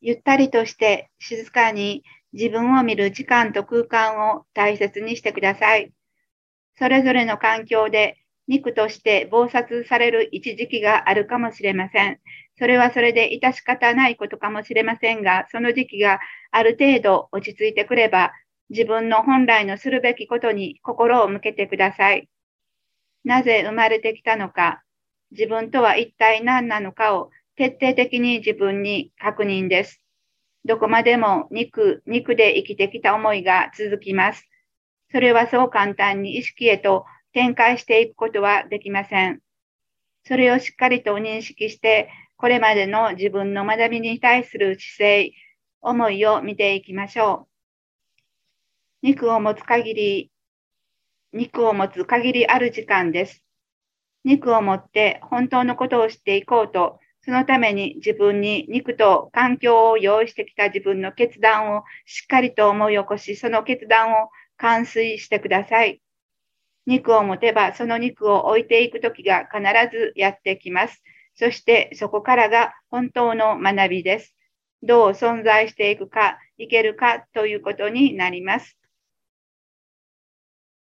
ゆったりとして静かに自分を見る時間と空間を大切にしてください。それぞれの環境で肉として暴殺される一時期があるかもしれません。それはそれで致し方ないことかもしれませんが、その時期がある程度落ち着いてくれば、自分の本来のするべきことに心を向けてください。なぜ生まれてきたのか、自分とは一体何なのかを徹底的に自分に確認です。どこまでも肉、肉で生きてきた思いが続きます。それはそう簡単に意識へと展開していくことはできません。それをしっかりと認識して、これまでの自分の学びに対する姿勢、思いを見ていきましょう。肉を持つ限り、肉を持つ限りある時間です。肉を持って本当のことをしていこうと、そのために自分に肉と環境を用意してきた自分の決断をしっかりと思い起こし、その決断を完遂してください。肉を持てば、その肉を置いていく時が必ずやってきます。そしてそこからが本当の学びです。どう存在していくか、いけるかということになります。